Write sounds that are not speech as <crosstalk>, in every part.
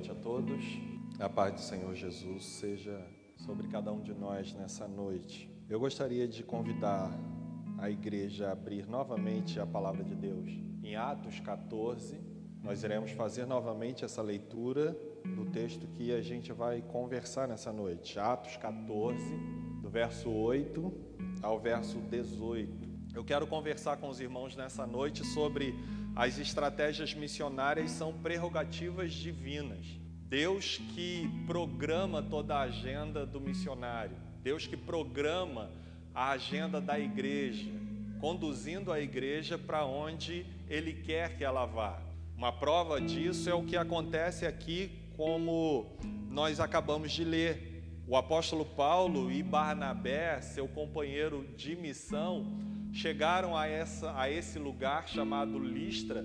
noite a todos. A paz do Senhor Jesus seja sobre cada um de nós nessa noite. Eu gostaria de convidar a igreja a abrir novamente a palavra de Deus. Em Atos 14, nós iremos fazer novamente essa leitura do texto que a gente vai conversar nessa noite. Atos 14, do verso 8 ao verso 18. Eu quero conversar com os irmãos nessa noite sobre as estratégias missionárias são prerrogativas divinas. Deus que programa toda a agenda do missionário, Deus que programa a agenda da igreja, conduzindo a igreja para onde Ele quer que ela vá. Uma prova disso é o que acontece aqui, como nós acabamos de ler. O apóstolo Paulo e Barnabé, seu companheiro de missão, chegaram a, essa, a esse lugar chamado Listra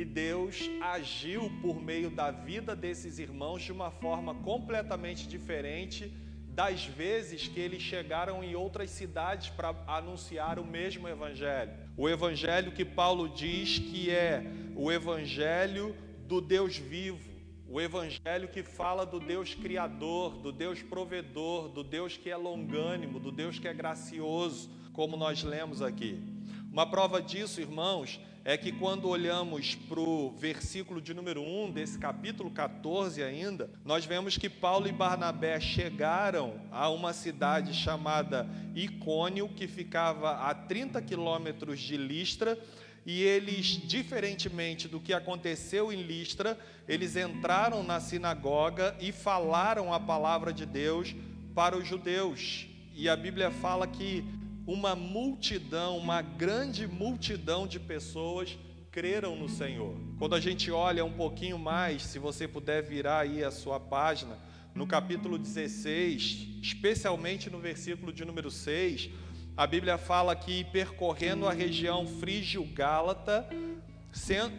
e Deus agiu por meio da vida desses irmãos de uma forma completamente diferente das vezes que eles chegaram em outras cidades para anunciar o mesmo evangelho. O evangelho que Paulo diz que é o evangelho do Deus vivo, o evangelho que fala do Deus criador, do Deus provedor, do Deus que é longânimo, do Deus que é gracioso, como nós lemos aqui. Uma prova disso, irmãos, é que quando olhamos para o versículo de número 1 desse capítulo 14 ainda, nós vemos que Paulo e Barnabé chegaram a uma cidade chamada Icônio, que ficava a 30 quilômetros de Listra, e eles, diferentemente do que aconteceu em Listra, eles entraram na sinagoga e falaram a palavra de Deus para os judeus. E a Bíblia fala que uma multidão, uma grande multidão de pessoas creram no Senhor. Quando a gente olha um pouquinho mais, se você puder virar aí a sua página, no capítulo 16, especialmente no versículo de número 6, a Bíblia fala que percorrendo a região frígio-gálata,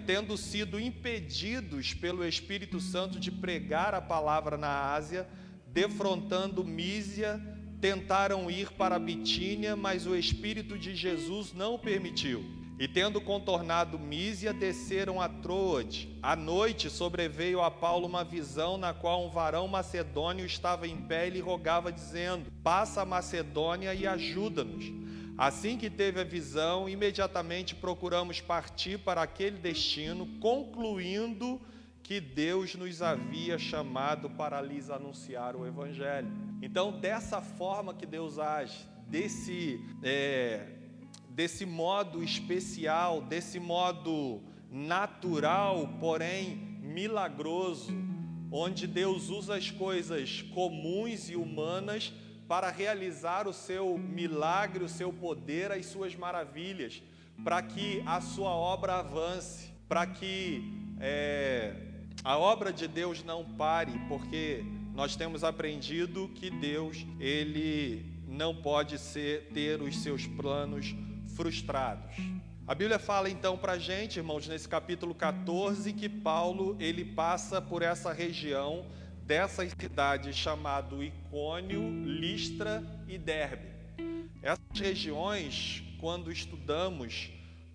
tendo sido impedidos pelo Espírito Santo de pregar a palavra na Ásia, defrontando Mísia, tentaram ir para Bitínia, mas o Espírito de Jesus não o permitiu. E tendo contornado Mísia, desceram a Troade. À noite sobreveio a Paulo uma visão na qual um varão macedônio estava em pé e lhe rogava, dizendo: Passa a Macedônia e ajuda-nos. Assim que teve a visão, imediatamente procuramos partir para aquele destino, concluindo que Deus nos havia chamado para lhes anunciar o Evangelho. Então, dessa forma que Deus age, desse, é, desse modo especial, desse modo natural, porém milagroso, onde Deus usa as coisas comuns e humanas para realizar o seu milagre, o seu poder, as suas maravilhas, para que a sua obra avance, para que é, a obra de Deus não pare, porque nós temos aprendido que Deus, ele não pode ser, ter os seus planos frustrados. A Bíblia fala então para a gente, irmãos, nesse capítulo 14, que Paulo ele passa por essa região dessas cidades chamado Icônio, Listra e Derbe. Essas regiões, quando estudamos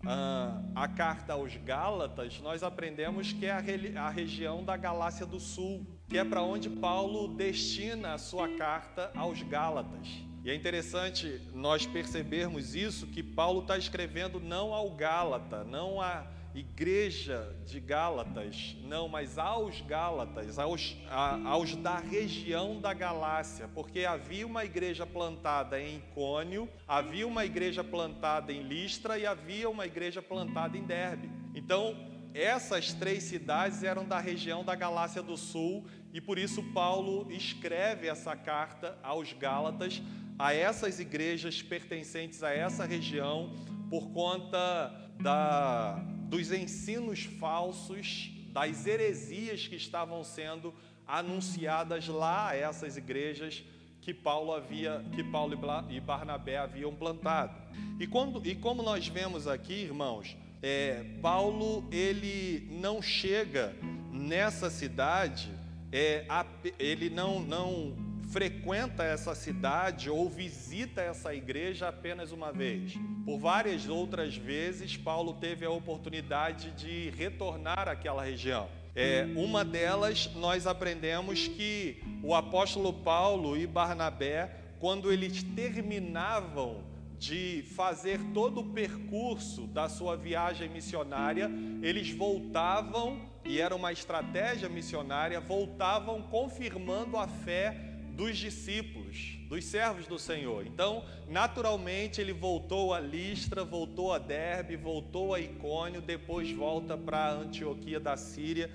ah, a carta aos Gálatas, nós aprendemos que é a, a região da Galácia do Sul, que é para onde Paulo destina a sua carta aos Gálatas. E é interessante nós percebermos isso, que Paulo está escrevendo não ao Gálata, não a igreja de Gálatas, não, mas aos Gálatas, aos, a, aos da região da Galácia, porque havia uma igreja plantada em Icônio, havia uma igreja plantada em Listra e havia uma igreja plantada em Derbe. Então, essas três cidades eram da região da Galácia do Sul e por isso Paulo escreve essa carta aos Gálatas, a essas igrejas pertencentes a essa região, por conta da dos ensinos falsos, das heresias que estavam sendo anunciadas lá a essas igrejas que Paulo havia, que Paulo e Barnabé haviam plantado. E, quando, e como nós vemos aqui, irmãos, é, Paulo ele não chega nessa cidade, é, ele não, não frequenta essa cidade ou visita essa igreja apenas uma vez. Por várias outras vezes, Paulo teve a oportunidade de retornar àquela região. É, uma delas, nós aprendemos que o apóstolo Paulo e Barnabé, quando eles terminavam de fazer todo o percurso da sua viagem missionária, eles voltavam, e era uma estratégia missionária, voltavam confirmando a fé dos discípulos, dos servos do Senhor. Então, naturalmente, ele voltou a Listra, voltou a Derbe, voltou a Icônio, depois volta para Antioquia da Síria,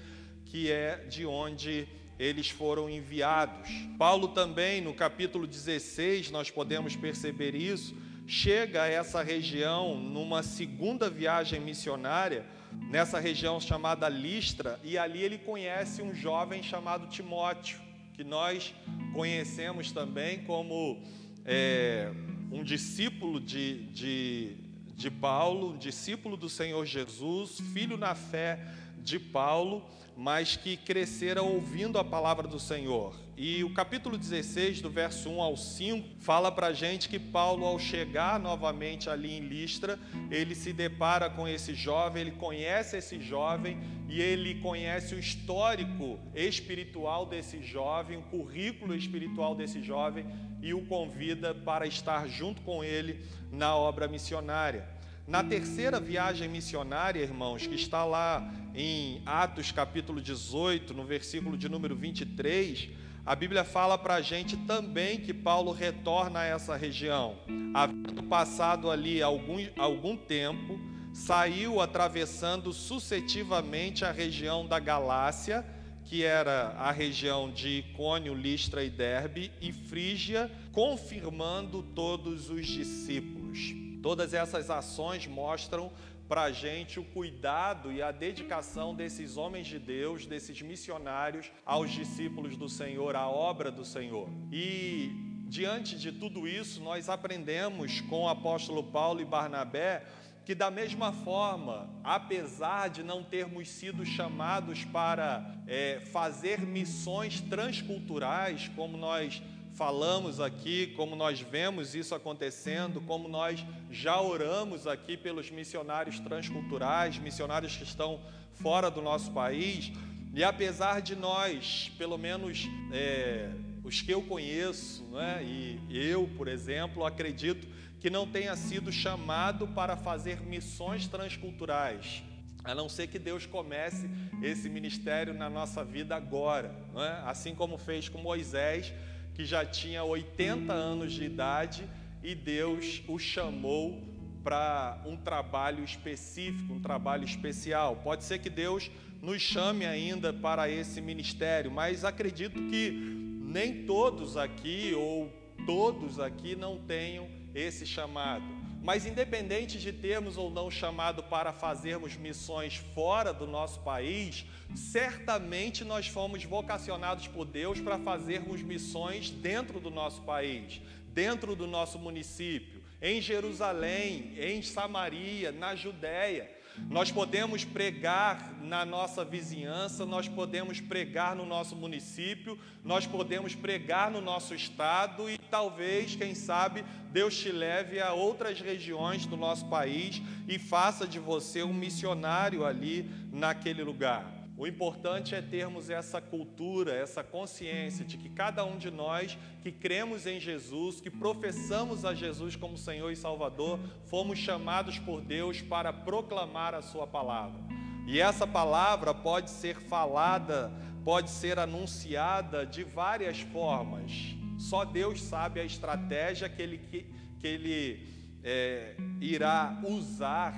que é de onde eles foram enviados. Paulo também, no capítulo 16, nós podemos perceber isso, chega a essa região numa segunda viagem missionária, nessa região chamada Listra, e ali ele conhece um jovem chamado Timóteo, que nós conhecemos também como é, um discípulo de, de, de Paulo, um discípulo do Senhor Jesus, filho na fé de Paulo mas que cresceram ouvindo a palavra do Senhor. E o capítulo 16, do verso 1 ao 5, fala para a gente que Paulo, ao chegar novamente ali em Listra, ele se depara com esse jovem, ele conhece esse jovem e ele conhece o histórico espiritual desse jovem, o currículo espiritual desse jovem e o convida para estar junto com ele na obra missionária. Na terceira viagem missionária, irmãos, que está lá em Atos capítulo 18, no versículo de número 23, a Bíblia fala para a gente também que Paulo retorna a essa região. Havendo passado ali algum, algum tempo, saiu atravessando sucessivamente a região da Galácia, que era a região de Icônio, Listra e Derbe, e Frígia, confirmando todos os discípulos. Todas essas ações mostram para a gente o cuidado e a dedicação desses homens de Deus, desses missionários aos discípulos do Senhor, à obra do Senhor. E diante de tudo isso, nós aprendemos com o apóstolo Paulo e Barnabé que, da mesma forma, apesar de não termos sido chamados para é, fazer missões transculturais, como nós falamos aqui, como nós vemos isso acontecendo, como nós já oramos aqui pelos missionários transculturais, missionários que estão fora do nosso país, e apesar de nós, pelo menos é, os que eu conheço, né, e eu, por exemplo, acredito que não tenha sido chamado para fazer missões transculturais, a não ser que Deus comece esse ministério na nossa vida agora, é? assim como fez com Moisés que já tinha 80 anos de idade e Deus o chamou para um trabalho específico, um trabalho especial. Pode ser que Deus nos chame ainda para esse ministério, mas acredito que nem todos aqui ou todos aqui não tenham esse chamado. Mas independente de termos ou não chamado para fazermos missões fora do nosso país, certamente nós fomos vocacionados por Deus para fazermos missões dentro do nosso país, dentro do nosso município, em Jerusalém, em Samaria, na Judéia. Nós podemos pregar na nossa vizinhança, nós podemos pregar no nosso município, nós podemos pregar no nosso estado e talvez, quem sabe, Deus te leve a outras regiões do nosso país e faça de você um missionário ali naquele lugar. O importante é termos essa cultura, essa consciência de que cada um de nós que cremos em Jesus, que professamos a Jesus como Senhor e Salvador, fomos chamados por Deus para proclamar a Sua palavra. E essa palavra pode ser falada, pode ser anunciada de várias formas. Só Deus sabe a estratégia que Ele, que, que ele é, irá usar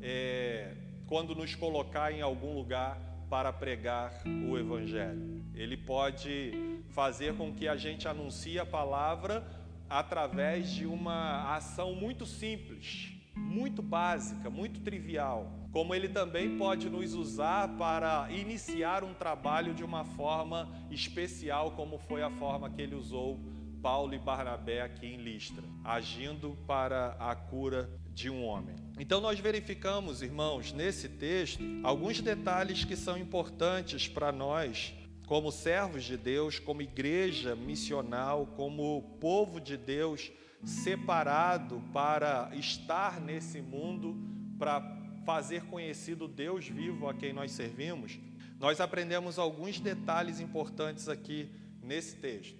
é, quando nos colocar em algum lugar para pregar o Evangelho. Ele pode fazer com que a gente anuncie a palavra através de uma ação muito simples, muito básica, muito trivial. Como ele também pode nos usar para iniciar um trabalho de uma forma especial, como foi a forma que ele usou Paulo e Barnabé aqui em Listra, agindo para a cura de um homem. Então, nós verificamos, irmãos, nesse texto, alguns detalhes que são importantes para nós, como servos de Deus, como igreja missional, como povo de Deus separado para estar nesse mundo, para fazer conhecido Deus vivo a quem nós servimos. nós aprendemos alguns detalhes importantes aqui nesse texto.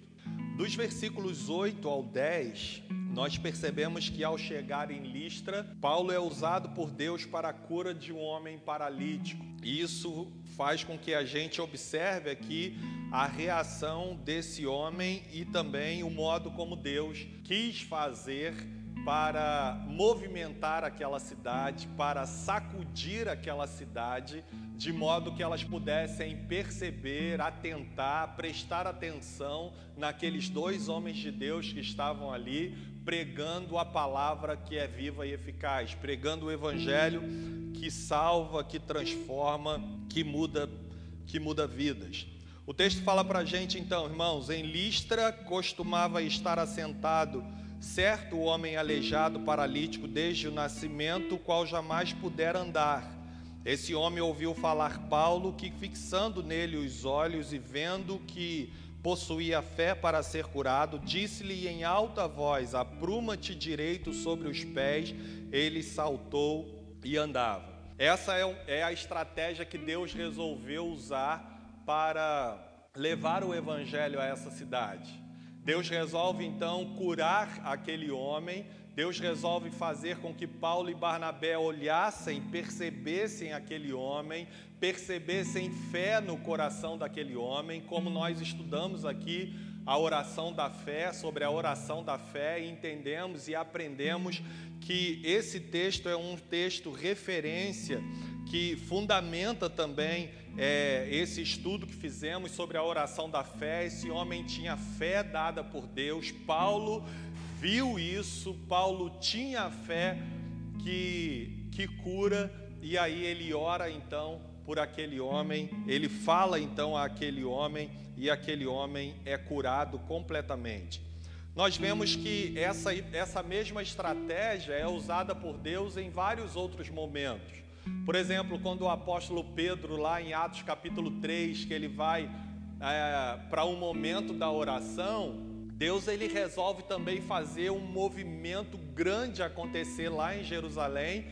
Dos versículos 8 ao 10, nós percebemos que ao chegar em Listra, Paulo é usado por Deus para a cura de um homem paralítico. Isso faz com que a gente observe aqui a reação desse homem e também o modo como Deus quis fazer para movimentar aquela cidade, para sacudir aquela cidade, de modo que elas pudessem perceber, atentar, prestar atenção naqueles dois homens de Deus que estavam ali pregando a palavra que é viva e eficaz, pregando o evangelho que salva, que transforma, que muda, que muda vidas. O texto fala para a gente então, irmãos, em Listra costumava estar assentado certo homem aleijado, paralítico desde o nascimento, o qual jamais pudera andar. Esse homem ouviu falar Paulo, que fixando nele os olhos e vendo que possuía fé para ser curado, disse-lhe em alta voz: Apruma-te direito sobre os pés. Ele saltou e andava. Essa é, é a estratégia que Deus resolveu usar para levar o evangelho a essa cidade. Deus resolve então curar aquele homem, Deus resolve fazer com que Paulo e Barnabé olhassem, percebessem aquele homem, percebessem fé no coração daquele homem, como nós estudamos aqui a oração da fé, sobre a oração da fé, e entendemos e aprendemos que esse texto é um texto referência que fundamenta também é, esse estudo que fizemos sobre a oração da fé. Esse homem tinha fé dada por Deus, Paulo viu isso, Paulo tinha fé que, que cura, e aí ele ora então por aquele homem, ele fala então àquele homem, e aquele homem é curado completamente. Nós vemos que essa, essa mesma estratégia é usada por Deus em vários outros momentos. Por exemplo, quando o apóstolo Pedro, lá em Atos capítulo 3, que ele vai é, para um momento da oração, Deus ele resolve também fazer um movimento grande acontecer lá em Jerusalém,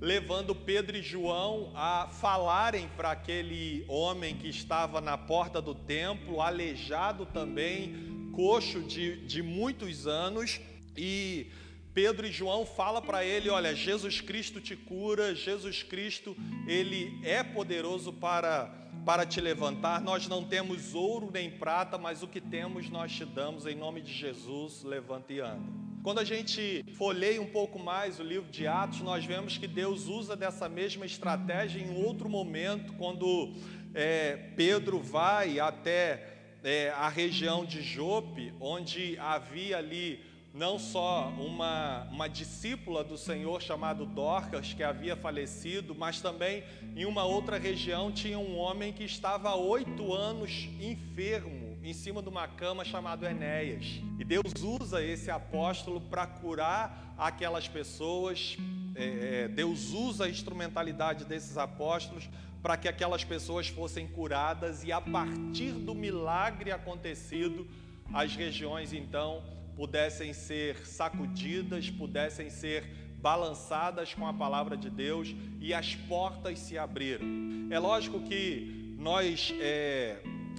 levando Pedro e João a falarem para aquele homem que estava na porta do templo, aleijado também, coxo de, de muitos anos, e Pedro e João fala para ele, olha, Jesus Cristo te cura, Jesus Cristo, ele é poderoso para para te levantar. Nós não temos ouro nem prata, mas o que temos nós te damos em nome de Jesus, levanta e anda. Quando a gente folheia um pouco mais o livro de Atos, nós vemos que Deus usa dessa mesma estratégia em outro momento, quando é, Pedro vai até é, a região de Jope, onde havia ali não só uma, uma discípula do Senhor chamado Dorcas, que havia falecido, mas também em uma outra região tinha um homem que estava há oito anos enfermo, em cima de uma cama chamado Enéas. E Deus usa esse apóstolo para curar aquelas pessoas. É, é, Deus usa a instrumentalidade desses apóstolos para que aquelas pessoas fossem curadas e a partir do milagre acontecido, as regiões então pudessem ser sacudidas, pudessem ser balançadas com a palavra de Deus e as portas se abriram. É lógico que nós é,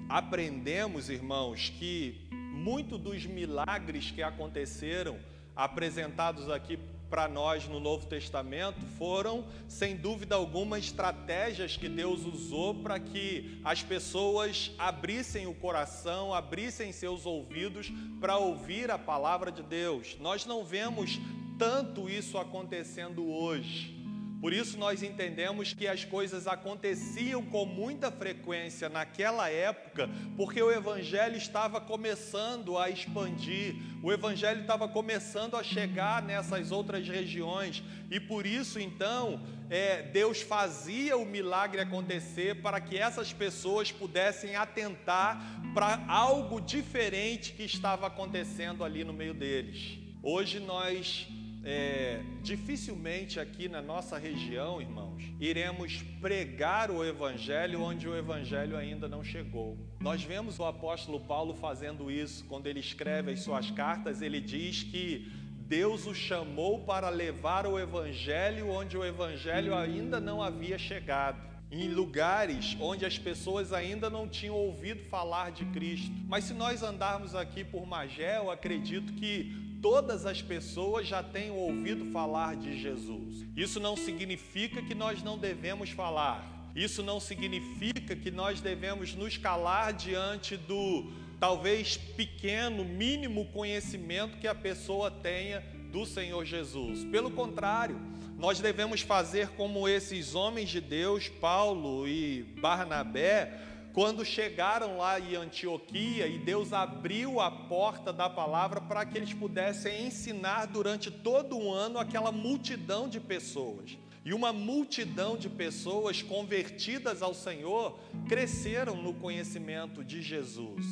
aprendemos, irmãos, que muito dos milagres que aconteceram, apresentados aqui para nós no Novo Testamento foram, sem dúvida alguma, estratégias que Deus usou para que as pessoas abrissem o coração, abrissem seus ouvidos para ouvir a palavra de Deus. Nós não vemos tanto isso acontecendo hoje. Por isso nós entendemos que as coisas aconteciam com muita frequência naquela época, porque o evangelho estava começando a expandir, o evangelho estava começando a chegar nessas outras regiões, e por isso então é, Deus fazia o milagre acontecer para que essas pessoas pudessem atentar para algo diferente que estava acontecendo ali no meio deles. Hoje nós é, dificilmente aqui na nossa região, irmãos, iremos pregar o Evangelho onde o Evangelho ainda não chegou. Nós vemos o apóstolo Paulo fazendo isso quando ele escreve as suas cartas, ele diz que Deus o chamou para levar o Evangelho onde o Evangelho ainda não havia chegado. em lugares onde as pessoas ainda não tinham ouvido falar de Cristo. Mas se nós andarmos aqui por Magé, eu acredito que todas as pessoas já tenham ouvido falar de Jesus. Isso não significa que nós não devemos falar. Isso não significa que nós devemos nos calar diante do talvez pequeno, mínimo conhecimento que a pessoa tenha do Senhor Jesus. Pelo contrário, nós devemos fazer como esses homens de Deus, Paulo e Barnabé, quando chegaram lá em Antioquia e Deus abriu a porta da palavra para que eles pudessem ensinar durante todo o ano aquela multidão de pessoas. E uma multidão de pessoas convertidas ao Senhor cresceram no conhecimento de Jesus.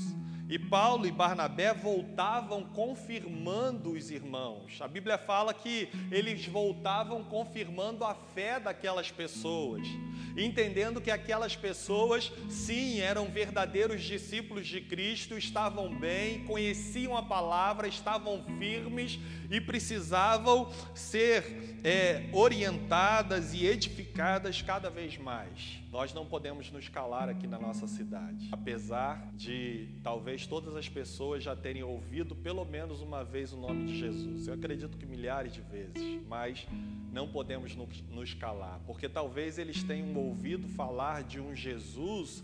E Paulo e Barnabé voltavam confirmando os irmãos. A Bíblia fala que eles voltavam confirmando a fé daquelas pessoas, entendendo que aquelas pessoas, sim, eram verdadeiros discípulos de Cristo, estavam bem, conheciam a palavra, estavam firmes e precisavam ser é, orientadas e edificadas cada vez mais. Nós não podemos nos calar aqui na nossa cidade, apesar de talvez todas as pessoas já terem ouvido pelo menos uma vez o nome de Jesus. Eu acredito que milhares de vezes, mas não podemos nos calar, porque talvez eles tenham ouvido falar de um Jesus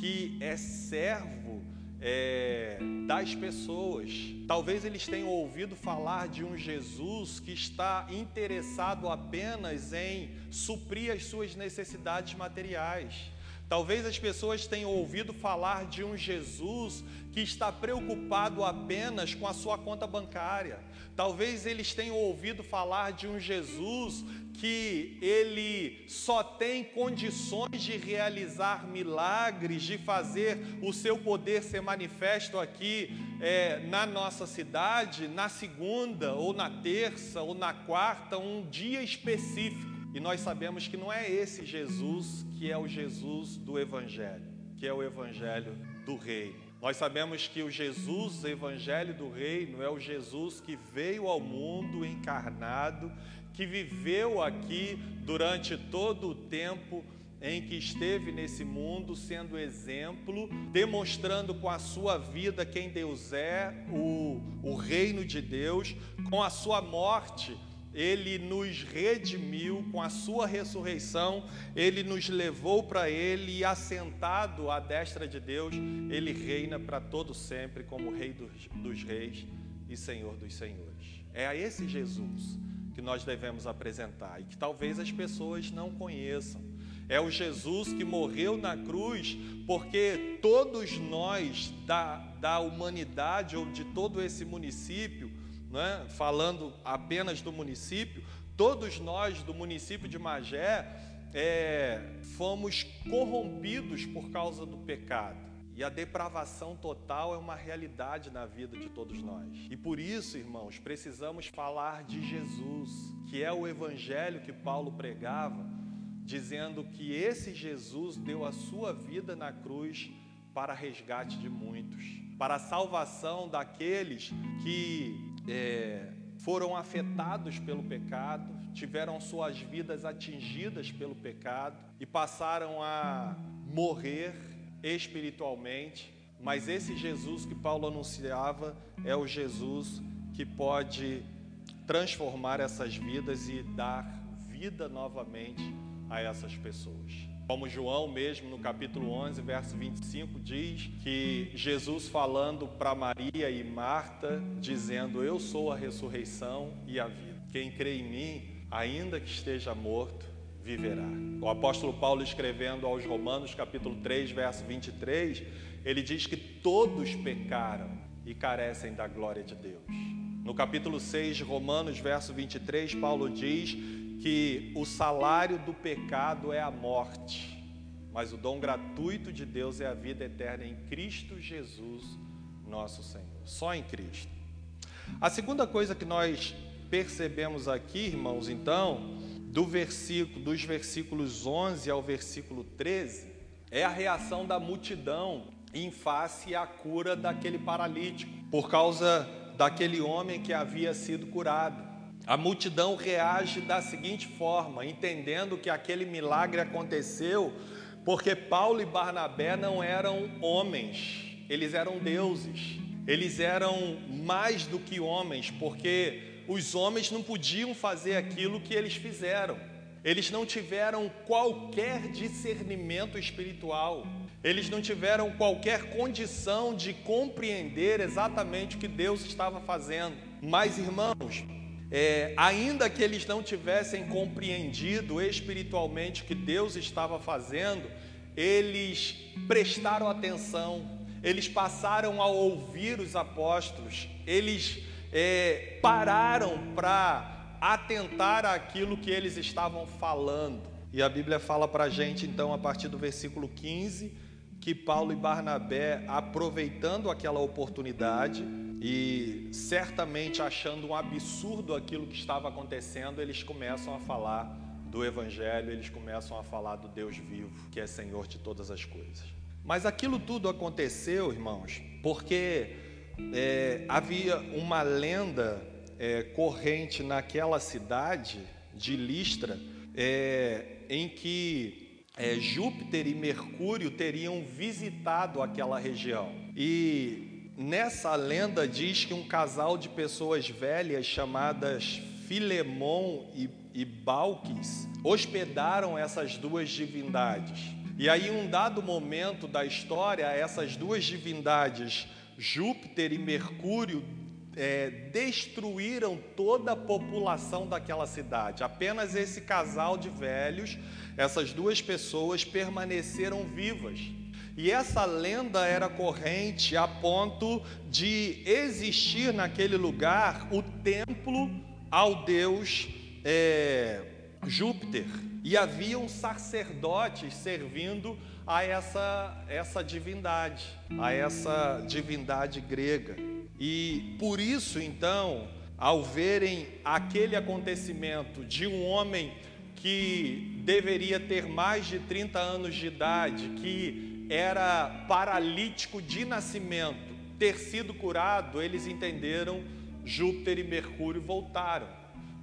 que é servo é, das pessoas. Talvez eles tenham ouvido falar de um Jesus que está interessado apenas em suprir as suas necessidades materiais. Talvez as pessoas tenham ouvido falar de um Jesus que está preocupado apenas com a sua conta bancária. Talvez eles tenham ouvido falar de um Jesus que ele só tem condições de realizar milagres, de fazer o seu poder ser manifesto aqui é, na nossa cidade, na segunda, ou na terça, ou na quarta, um dia específico. E nós sabemos que não é esse Jesus que é o Jesus do Evangelho, que é o Evangelho do Reino. Nós sabemos que o Jesus, o Evangelho do Reino, é o Jesus que veio ao mundo encarnado que viveu aqui durante todo o tempo em que esteve nesse mundo, sendo exemplo, demonstrando com a sua vida quem Deus é, o, o reino de Deus, com a sua morte. Ele nos redimiu com a sua ressurreição, ele nos levou para ele e assentado à destra de Deus, ele reina para todo sempre como Rei dos, dos Reis e Senhor dos Senhores. É a esse Jesus que nós devemos apresentar e que talvez as pessoas não conheçam. É o Jesus que morreu na cruz, porque todos nós da, da humanidade ou de todo esse município, né, falando apenas do município, todos nós do município de Magé é, fomos corrompidos por causa do pecado. E a depravação total é uma realidade na vida de todos nós. E por isso, irmãos, precisamos falar de Jesus, que é o evangelho que Paulo pregava, dizendo que esse Jesus deu a sua vida na cruz para resgate de muitos, para a salvação daqueles que é, foram afetados pelo pecado, tiveram suas vidas atingidas pelo pecado e passaram a morrer espiritualmente, mas esse Jesus que Paulo anunciava é o Jesus que pode transformar essas vidas e dar vida novamente a essas pessoas. Como João mesmo no capítulo 11, verso 25 diz que Jesus falando para Maria e Marta, dizendo: "Eu sou a ressurreição e a vida. Quem crê em mim, ainda que esteja morto, viverá. O apóstolo Paulo, escrevendo aos Romanos, capítulo 3, verso 23, ele diz que todos pecaram e carecem da glória de Deus. No capítulo 6 de Romanos, verso 23, Paulo diz que o salário do pecado é a morte, mas o dom gratuito de Deus é a vida eterna em Cristo Jesus, nosso Senhor. Só em Cristo. A segunda coisa que nós percebemos aqui, irmãos, então, do versículo, dos versículos 11 ao versículo 13, é a reação da multidão em face à cura daquele paralítico, por causa daquele homem que havia sido curado. A multidão reage da seguinte forma, entendendo que aquele milagre aconteceu porque Paulo e Barnabé não eram homens, eles eram deuses. Eles eram mais do que homens, porque os homens não podiam fazer aquilo que eles fizeram. Eles não tiveram qualquer discernimento espiritual. Eles não tiveram qualquer condição de compreender exatamente o que Deus estava fazendo. Mas, irmãos, é, ainda que eles não tivessem compreendido espiritualmente o que Deus estava fazendo, eles prestaram atenção, eles passaram a ouvir os apóstolos, eles é, pararam para atentar àquilo que eles estavam falando. E a Bíblia fala para a gente, então, a partir do versículo 15, que Paulo e Barnabé, aproveitando aquela oportunidade, e certamente achando um absurdo aquilo que estava acontecendo, eles começam a falar do Evangelho, eles começam a falar do Deus vivo, que é Senhor de todas as coisas. Mas aquilo tudo aconteceu, irmãos, porque é, havia uma lenda é, corrente naquela cidade de Listra, é, em que é, Júpiter e Mercúrio teriam visitado aquela região. E Nessa lenda diz que um casal de pessoas velhas chamadas Filemon e, e Balques hospedaram essas duas divindades. E aí, um dado momento da história, essas duas divindades, Júpiter e Mercúrio, é, destruíram toda a população daquela cidade. Apenas esse casal de velhos, essas duas pessoas, permaneceram vivas. E essa lenda era corrente a ponto de existir naquele lugar o templo ao deus é, Júpiter. E haviam sacerdotes servindo a essa, essa divindade, a essa divindade grega. E por isso, então, ao verem aquele acontecimento de um homem que deveria ter mais de 30 anos de idade, que era paralítico de nascimento, ter sido curado, eles entenderam, Júpiter e Mercúrio voltaram.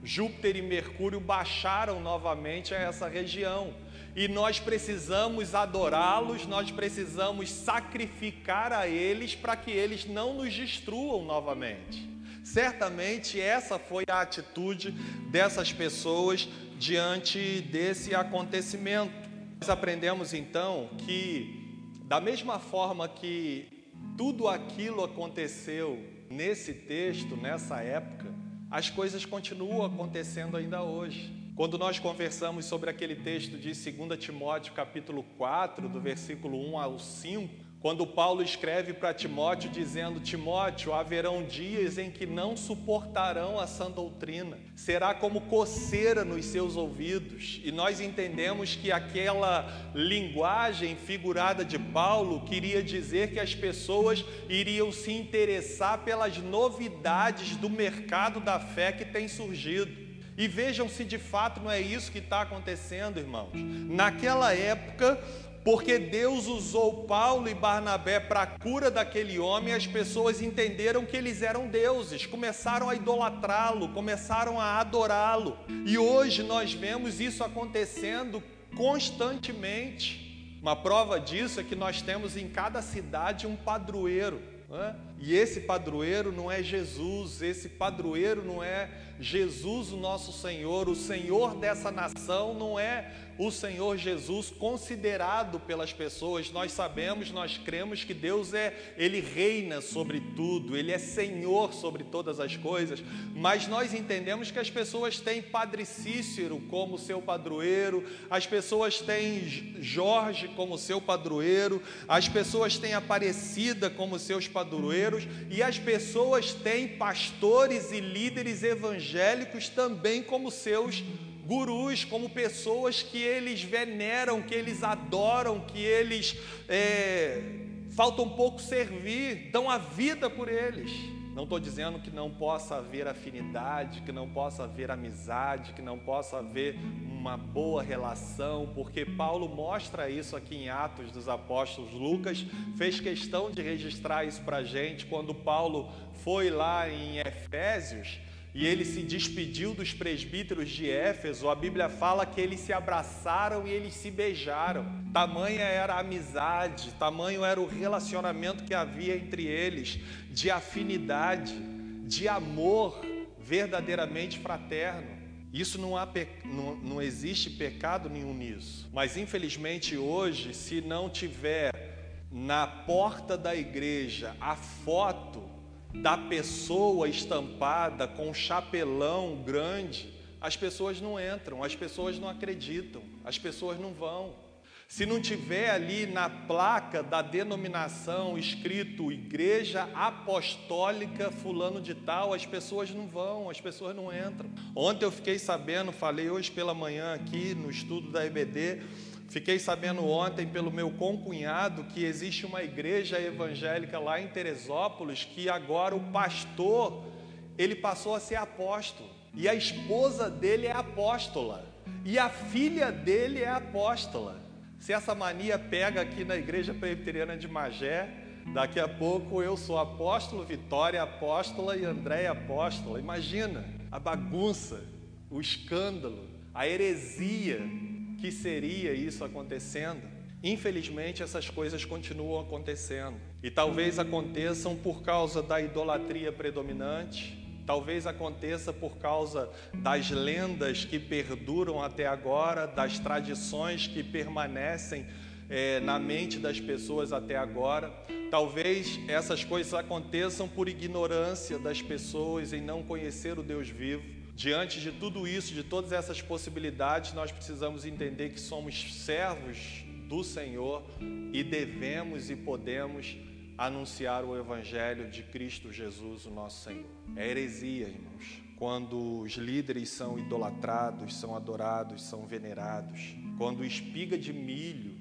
Júpiter e Mercúrio baixaram novamente a essa região. E nós precisamos adorá-los, nós precisamos sacrificar a eles para que eles não nos destruam novamente. Certamente essa foi a atitude dessas pessoas diante desse acontecimento. Nós aprendemos então que da mesma forma que tudo aquilo aconteceu nesse texto, nessa época, as coisas continuam acontecendo ainda hoje. Quando nós conversamos sobre aquele texto de 2 Timóteo, capítulo 4, do versículo 1 ao 5, quando Paulo escreve para Timóteo dizendo: Timóteo, haverão dias em que não suportarão a sã doutrina, será como coceira nos seus ouvidos. E nós entendemos que aquela linguagem figurada de Paulo queria dizer que as pessoas iriam se interessar pelas novidades do mercado da fé que tem surgido. E vejam se de fato não é isso que está acontecendo, irmãos. Naquela época, porque Deus usou Paulo e Barnabé para a cura daquele homem, as pessoas entenderam que eles eram deuses, começaram a idolatrá-lo, começaram a adorá-lo. E hoje nós vemos isso acontecendo constantemente. Uma prova disso é que nós temos em cada cidade um padroeiro. É? E esse padroeiro não é Jesus, esse padroeiro não é Jesus, o nosso Senhor, o Senhor dessa nação não é o Senhor Jesus considerado pelas pessoas. Nós sabemos, nós cremos que Deus é, ele reina sobre tudo, ele é Senhor sobre todas as coisas, mas nós entendemos que as pessoas têm Padre Cícero como seu padroeiro, as pessoas têm Jorge como seu padroeiro, as pessoas têm Aparecida como seus padroeiros e as pessoas têm pastores e líderes evangélicos também como seus padroeiros gurus, como pessoas que eles veneram, que eles adoram, que eles é, faltam pouco servir, dão a vida por eles. Não estou dizendo que não possa haver afinidade, que não possa haver amizade, que não possa haver uma boa relação, porque Paulo mostra isso aqui em Atos dos Apóstolos. Lucas fez questão de registrar isso para a gente quando Paulo foi lá em Efésios e ele se despediu dos presbíteros de Éfeso, a Bíblia fala que eles se abraçaram e eles se beijaram. Tamanha era a amizade, tamanho era o relacionamento que havia entre eles, de afinidade, de amor verdadeiramente fraterno. Isso não, há não, não existe pecado nenhum nisso. Mas infelizmente hoje, se não tiver na porta da igreja a foto da pessoa estampada com um chapelão grande, as pessoas não entram, as pessoas não acreditam, as pessoas não vão. Se não tiver ali na placa da denominação escrito Igreja Apostólica Fulano de Tal, as pessoas não vão, as pessoas não entram. Ontem eu fiquei sabendo, falei hoje pela manhã aqui no estudo da EBD, Fiquei sabendo ontem pelo meu concunhado que existe uma igreja evangélica lá em Teresópolis que agora o pastor ele passou a ser apóstolo e a esposa dele é apóstola e a filha dele é apóstola. Se essa mania pega aqui na igreja presbiteriana de Magé, daqui a pouco eu sou apóstolo, Vitória apóstola e André apóstola. Imagina a bagunça, o escândalo, a heresia que seria isso acontecendo, infelizmente essas coisas continuam acontecendo. E talvez aconteçam por causa da idolatria predominante, talvez aconteça por causa das lendas que perduram até agora, das tradições que permanecem é, na mente das pessoas até agora. Talvez essas coisas aconteçam por ignorância das pessoas em não conhecer o Deus vivo. Diante de tudo isso, de todas essas possibilidades, nós precisamos entender que somos servos do Senhor e devemos e podemos anunciar o Evangelho de Cristo Jesus, o nosso Senhor. É heresia, irmãos, quando os líderes são idolatrados, são adorados, são venerados, quando espiga de milho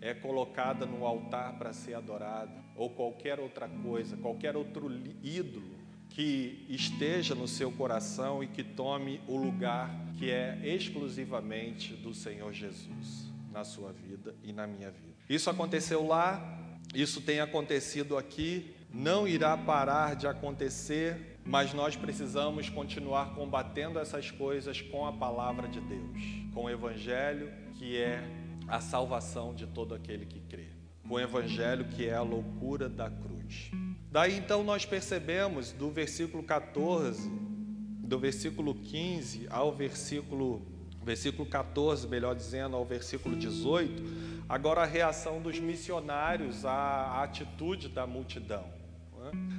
é colocada no altar para ser adorado, ou qualquer outra coisa, qualquer outro ídolo que esteja no seu coração e que tome o lugar que é exclusivamente do Senhor Jesus na sua vida e na minha vida. Isso aconteceu lá, isso tem acontecido aqui, não irá parar de acontecer, mas nós precisamos continuar combatendo essas coisas com a palavra de Deus, com o Evangelho, que é a salvação de todo aquele que crê, com o Evangelho, que é a loucura da cruz. Daí então nós percebemos do versículo 14, do versículo 15 ao versículo, versículo 14, melhor dizendo, ao versículo 18, agora a reação dos missionários à atitude da multidão.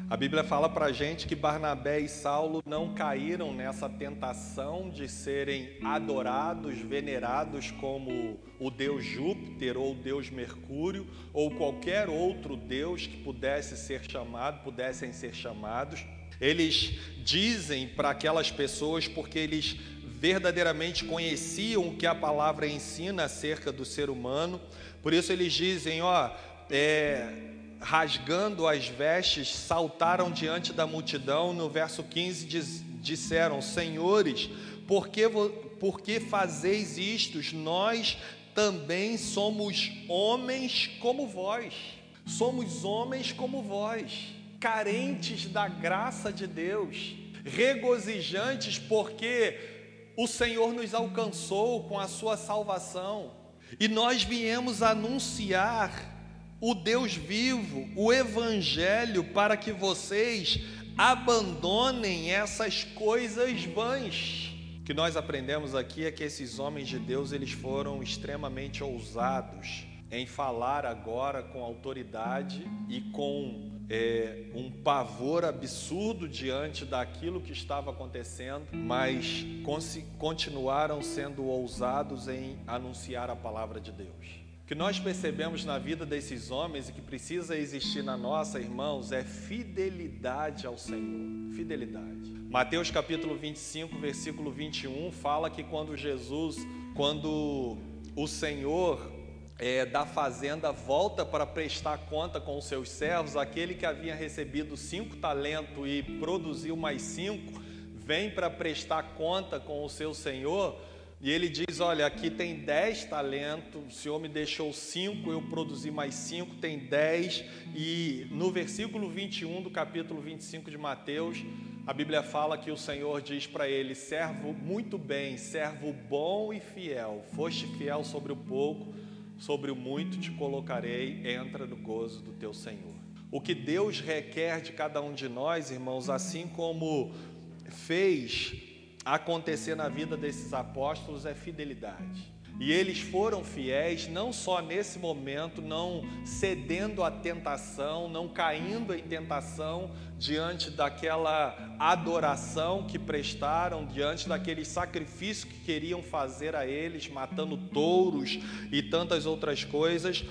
A Bíblia fala para gente que Barnabé e Saulo não caíram nessa tentação de serem adorados, venerados como o deus Júpiter ou o deus Mercúrio ou qualquer outro deus que pudesse ser chamado, pudessem ser chamados. Eles dizem para aquelas pessoas porque eles verdadeiramente conheciam o que a palavra ensina acerca do ser humano. Por isso eles dizem, ó, é, rasgando as vestes, saltaram diante da multidão. No verso 15 diz, disseram: Senhores, por que, por que fazeis isto? Nós também somos homens como vós. Somos homens como vós, carentes da graça de Deus, regozijantes porque o Senhor nos alcançou com a sua salvação. E nós viemos anunciar o Deus vivo, o Evangelho, para que vocês abandonem essas coisas vãs. O que nós aprendemos aqui é que esses homens de Deus eles foram extremamente ousados em falar agora com autoridade e com é, um pavor absurdo diante daquilo que estava acontecendo, mas continuaram sendo ousados em anunciar a palavra de Deus que nós percebemos na vida desses homens e que precisa existir na nossa, irmãos, é fidelidade ao Senhor. Fidelidade. Mateus capítulo 25, versículo 21 fala que quando Jesus, quando o Senhor é, da fazenda volta para prestar conta com os seus servos, aquele que havia recebido cinco talentos e produziu mais cinco, vem para prestar conta com o seu Senhor e ele diz: Olha, aqui tem dez talentos, o Senhor me deixou cinco, eu produzi mais cinco, tem dez. E no versículo 21 do capítulo 25 de Mateus, a Bíblia fala que o Senhor diz para ele: servo muito bem, servo bom e fiel, foste fiel sobre o pouco, sobre o muito te colocarei, entra no gozo do teu Senhor. O que Deus requer de cada um de nós, irmãos, assim como fez acontecer na vida desses apóstolos, é fidelidade. E eles foram fiéis, não só nesse momento, não cedendo à tentação, não caindo em tentação diante daquela adoração que prestaram, diante daqueles sacrifícios que queriam fazer a eles, matando touros e tantas outras coisas.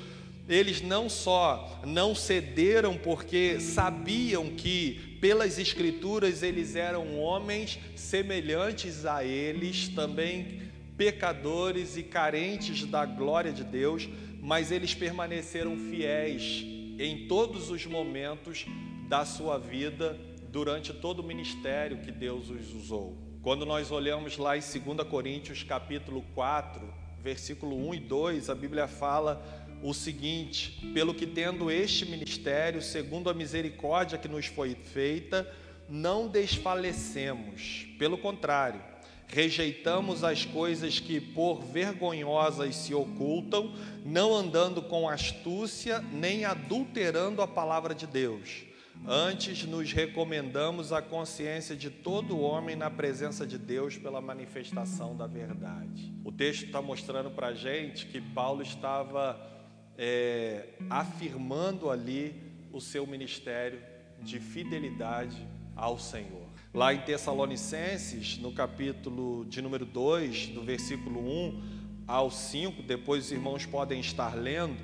Eles não só não cederam porque sabiam que pelas escrituras eles eram homens semelhantes a eles, também pecadores e carentes da glória de Deus, mas eles permaneceram fiéis em todos os momentos da sua vida, durante todo o ministério que Deus os usou. Quando nós olhamos lá em 2 Coríntios capítulo 4, versículo 1 e 2, a Bíblia fala o seguinte: pelo que tendo este ministério, segundo a misericórdia que nos foi feita, não desfalecemos, pelo contrário, rejeitamos as coisas que por vergonhosas se ocultam, não andando com astúcia, nem adulterando a palavra de Deus. Antes nos recomendamos a consciência de todo homem na presença de Deus pela manifestação da verdade. O texto está mostrando para a gente que Paulo estava é, afirmando ali o seu ministério de fidelidade ao Senhor. Lá em Tessalonicenses, no capítulo de número 2, do versículo 1 ao 5, depois os irmãos podem estar lendo,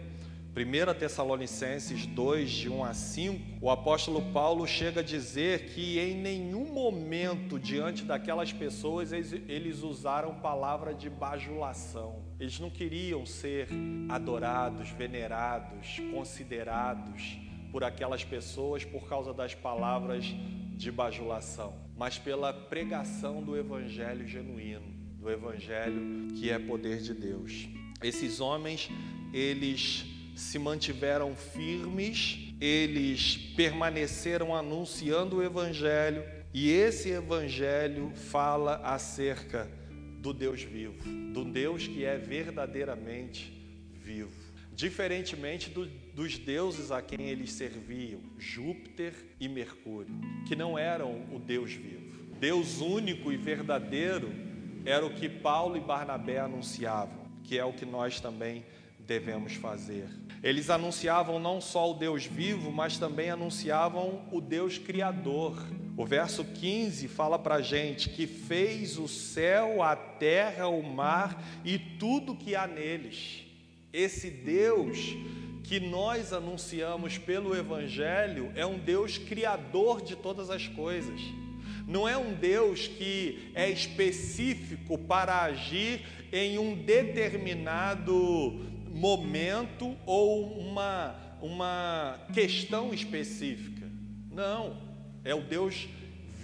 1 Tessalonicenses 2, de 1 a 5, o apóstolo Paulo chega a dizer que em nenhum momento diante daquelas pessoas eles, eles usaram palavra de bajulação. Eles não queriam ser adorados, venerados, considerados por aquelas pessoas por causa das palavras de bajulação, mas pela pregação do evangelho genuíno, do evangelho que é poder de Deus. Esses homens, eles se mantiveram firmes, eles permaneceram anunciando o evangelho, e esse evangelho fala acerca do Deus vivo, do Deus que é verdadeiramente vivo. Diferentemente do, dos deuses a quem eles serviam, Júpiter e Mercúrio, que não eram o Deus vivo. Deus único e verdadeiro era o que Paulo e Barnabé anunciavam, que é o que nós também devemos fazer. Eles anunciavam não só o Deus vivo, mas também anunciavam o Deus criador. O verso 15 fala para gente que fez o céu, a terra, o mar e tudo que há neles. Esse Deus que nós anunciamos pelo Evangelho é um Deus criador de todas as coisas. Não é um Deus que é específico para agir em um determinado momento ou uma, uma questão específica. Não, é o Deus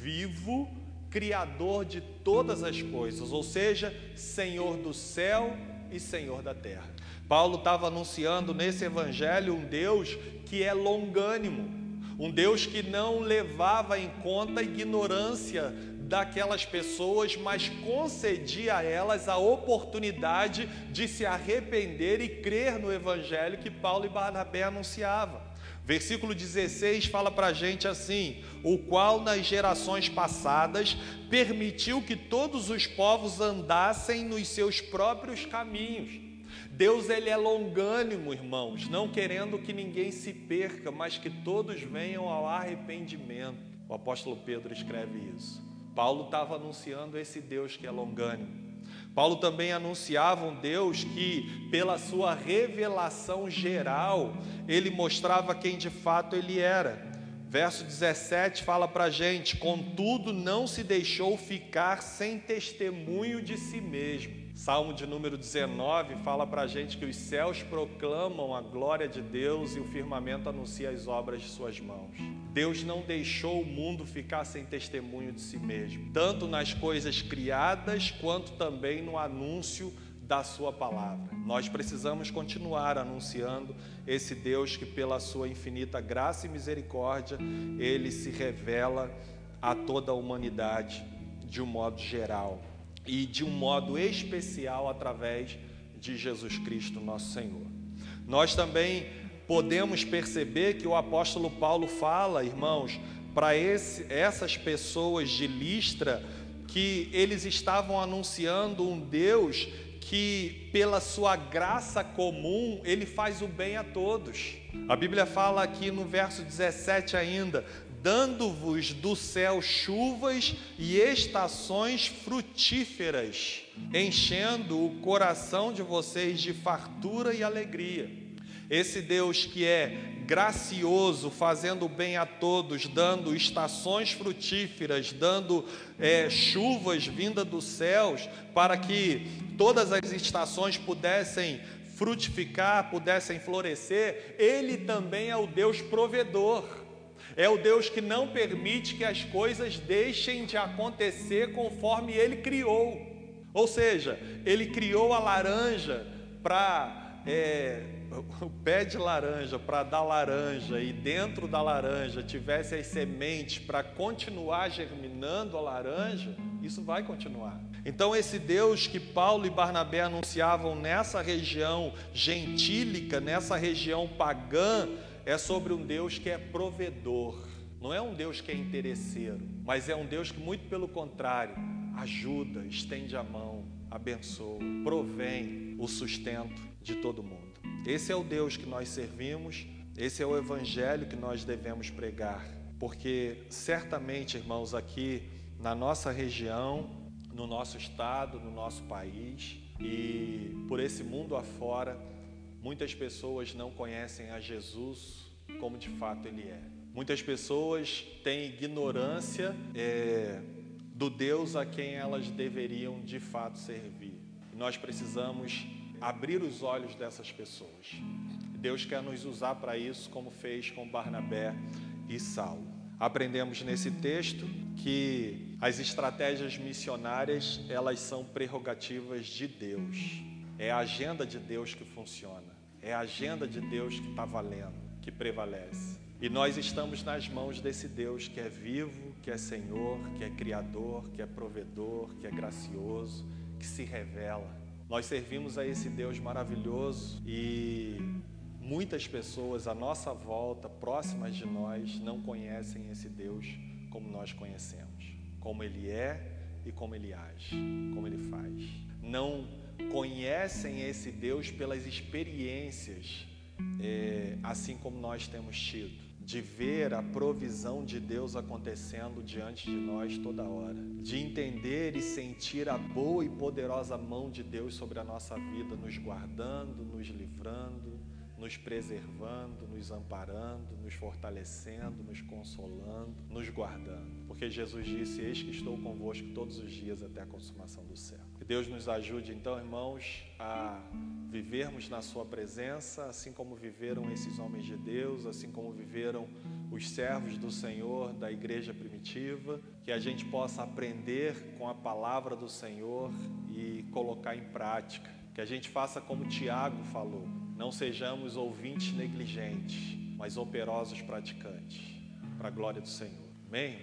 vivo, criador de todas as coisas, ou seja, Senhor do céu e Senhor da terra. Paulo estava anunciando nesse evangelho um Deus que é longânimo, um Deus que não levava em conta a ignorância daquelas pessoas, mas concedia a elas a oportunidade de se arrepender e crer no evangelho que Paulo e Barnabé anunciavam. Versículo 16 fala para a gente assim: o qual nas gerações passadas permitiu que todos os povos andassem nos seus próprios caminhos Deus ele é longânimo, irmãos, não querendo que ninguém se perca, mas que todos venham ao arrependimento. O apóstolo Pedro escreve isso. Paulo estava anunciando esse Deus que é longânimo. Paulo também anunciava um Deus que, pela sua revelação geral, ele mostrava quem de fato ele era. Verso 17 fala para a gente: contudo, não se deixou ficar sem testemunho de si mesmo Salmo de número 19 fala para a gente que os céus proclamam a glória de Deus e o firmamento anuncia as obras de suas mãos. Deus não deixou o mundo ficar sem testemunho de si mesmo, tanto nas coisas criadas quanto também no anúncio da sua palavra. Nós precisamos continuar anunciando esse Deus que pela sua infinita graça e misericórdia, ele se revela a toda a humanidade de um modo geral e de um modo especial através de Jesus Cristo, nosso Senhor. Nós também podemos perceber que o apóstolo Paulo fala, irmãos, para essas pessoas de Listra, que eles estavam anunciando um Deus que, pela sua graça comum, ele faz o bem a todos. A Bíblia fala aqui no verso 17 ainda: dando-vos do céu chuvas e estações frutíferas, enchendo o coração de vocês de fartura e alegria. Esse Deus que é gracioso, fazendo bem a todos, dando estações frutíferas, dando é, chuvas vindas dos céus, para que todas as estações pudessem frutificar, pudessem florescer, Ele também é o Deus provedor. É o Deus que não permite que as coisas deixem de acontecer conforme Ele criou. Ou seja, Ele criou a laranja para é, <laughs> o pé de laranja para dar laranja e dentro da laranja tivesse as sementes para continuar germinando a laranja, isso vai continuar. Então, esse Deus que Paulo e Barnabé anunciavam nessa região gentílica, nessa região pagã, é sobre um Deus que é provedor. Não é um Deus que é interesseiro, mas é um Deus que, muito pelo contrário, ajuda, estende a mão, abençoa, provém o sustento de todo mundo. Esse é o Deus que nós servimos, esse é o Evangelho que nós devemos pregar, porque certamente, irmãos, aqui na nossa região, no nosso estado, no nosso país e por esse mundo afora, muitas pessoas não conhecem a Jesus como de fato Ele é. Muitas pessoas têm ignorância é, do Deus a quem elas deveriam de fato servir. Nós precisamos abrir os olhos dessas pessoas. Deus quer nos usar para isso, como fez com Barnabé e Saulo. Aprendemos nesse texto que as estratégias missionárias, elas são prerrogativas de Deus. É a agenda de Deus que funciona. É a agenda de Deus que está valendo, que prevalece. E nós estamos nas mãos desse Deus que é vivo, que é Senhor, que é Criador, que é provedor, que é gracioso, que se revela. Nós servimos a esse Deus maravilhoso e muitas pessoas à nossa volta, próximas de nós, não conhecem esse Deus como nós conhecemos, como Ele é e como Ele age, como Ele faz. Não conhecem esse Deus pelas experiências, é, assim como nós temos tido de ver a provisão de Deus acontecendo diante de nós toda hora, de entender e sentir a boa e poderosa mão de Deus sobre a nossa vida, nos guardando, nos livrando, nos preservando, nos amparando, nos fortalecendo, nos consolando, nos guardando. Porque Jesus disse: Eis que estou convosco todos os dias até a consumação do céu. Deus nos ajude, então, irmãos, a vivermos na Sua presença, assim como viveram esses homens de Deus, assim como viveram os servos do Senhor da igreja primitiva, que a gente possa aprender com a palavra do Senhor e colocar em prática. Que a gente faça como Tiago falou não sejamos ouvintes negligentes, mas operosos praticantes, para a glória do Senhor. Amém?